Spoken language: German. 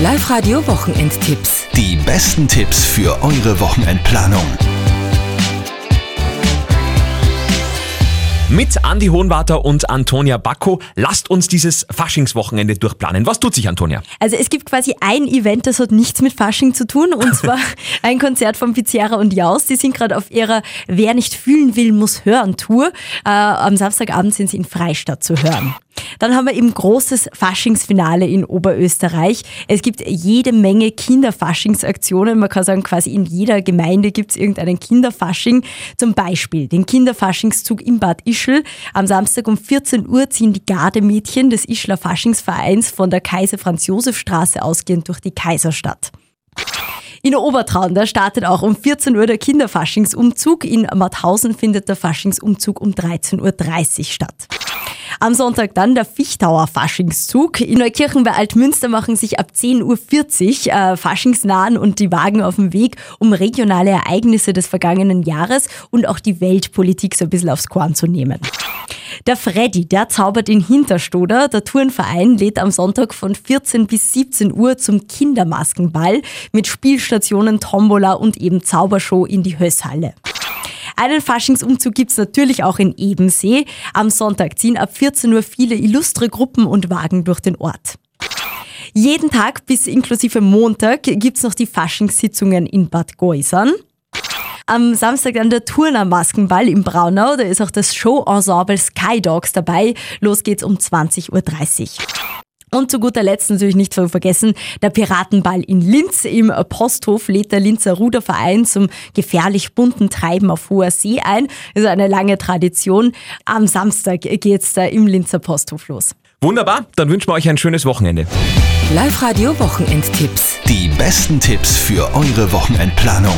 Live-Radio Wochenendtipps. Die besten Tipps für eure Wochenendplanung. Mit Andi Hohenwarter und Antonia Bacco lasst uns dieses Faschingswochenende durchplanen. Was tut sich, Antonia? Also es gibt quasi ein Event, das hat nichts mit Fasching zu tun und zwar ein Konzert von Pizziara und Jaus. Die sind gerade auf ihrer Wer nicht fühlen will, muss hören Tour. Äh, am Samstagabend sind sie in Freistadt zu hören. Dann haben wir eben großes Faschingsfinale in Oberösterreich. Es gibt jede Menge Kinderfaschingsaktionen. Man kann sagen, quasi in jeder Gemeinde gibt es irgendeinen Kinderfasching. Zum Beispiel den Kinderfaschingszug im Bad Ischl. Am Samstag um 14 Uhr ziehen die Gardemädchen des Ischler Faschingsvereins von der Kaiser-Franz-Josef-Straße ausgehend durch die Kaiserstadt. In Obertraun, da startet auch um 14 Uhr der Kinderfaschingsumzug. In Mauthausen findet der Faschingsumzug um 13.30 Uhr statt. Am Sonntag dann der Fichtauer Faschingszug. In Neukirchen bei Altmünster machen sich ab 10.40 Uhr äh, Faschingsnahen und die Wagen auf dem Weg, um regionale Ereignisse des vergangenen Jahres und auch die Weltpolitik so ein bisschen aufs Korn zu nehmen. Der Freddy, der zaubert in Hinterstoder. Der Tourenverein lädt am Sonntag von 14 bis 17 Uhr zum Kindermaskenball mit Spielstationen, Tombola und eben Zaubershow in die Hösshalle. Einen Faschingsumzug gibt's natürlich auch in Ebensee. Am Sonntag ziehen ab 14 Uhr viele illustre Gruppen und Wagen durch den Ort. Jeden Tag bis inklusive Montag gibt's noch die Faschingssitzungen in Bad Geusern. Am Samstag dann der Turner Maskenball im Braunau. Da ist auch das Show-Ensemble Sky Dogs dabei. Los geht's um 20.30 Uhr. Und zu guter Letzt natürlich nicht zu vergessen, der Piratenball in Linz im Posthof lädt der Linzer Ruderverein zum gefährlich bunten Treiben auf hoher See ein. Das ist eine lange Tradition. Am Samstag geht's da im Linzer Posthof los. Wunderbar, dann wünschen wir euch ein schönes Wochenende. Live-Radio Wochenendtipps. Die besten Tipps für eure Wochenendplanung.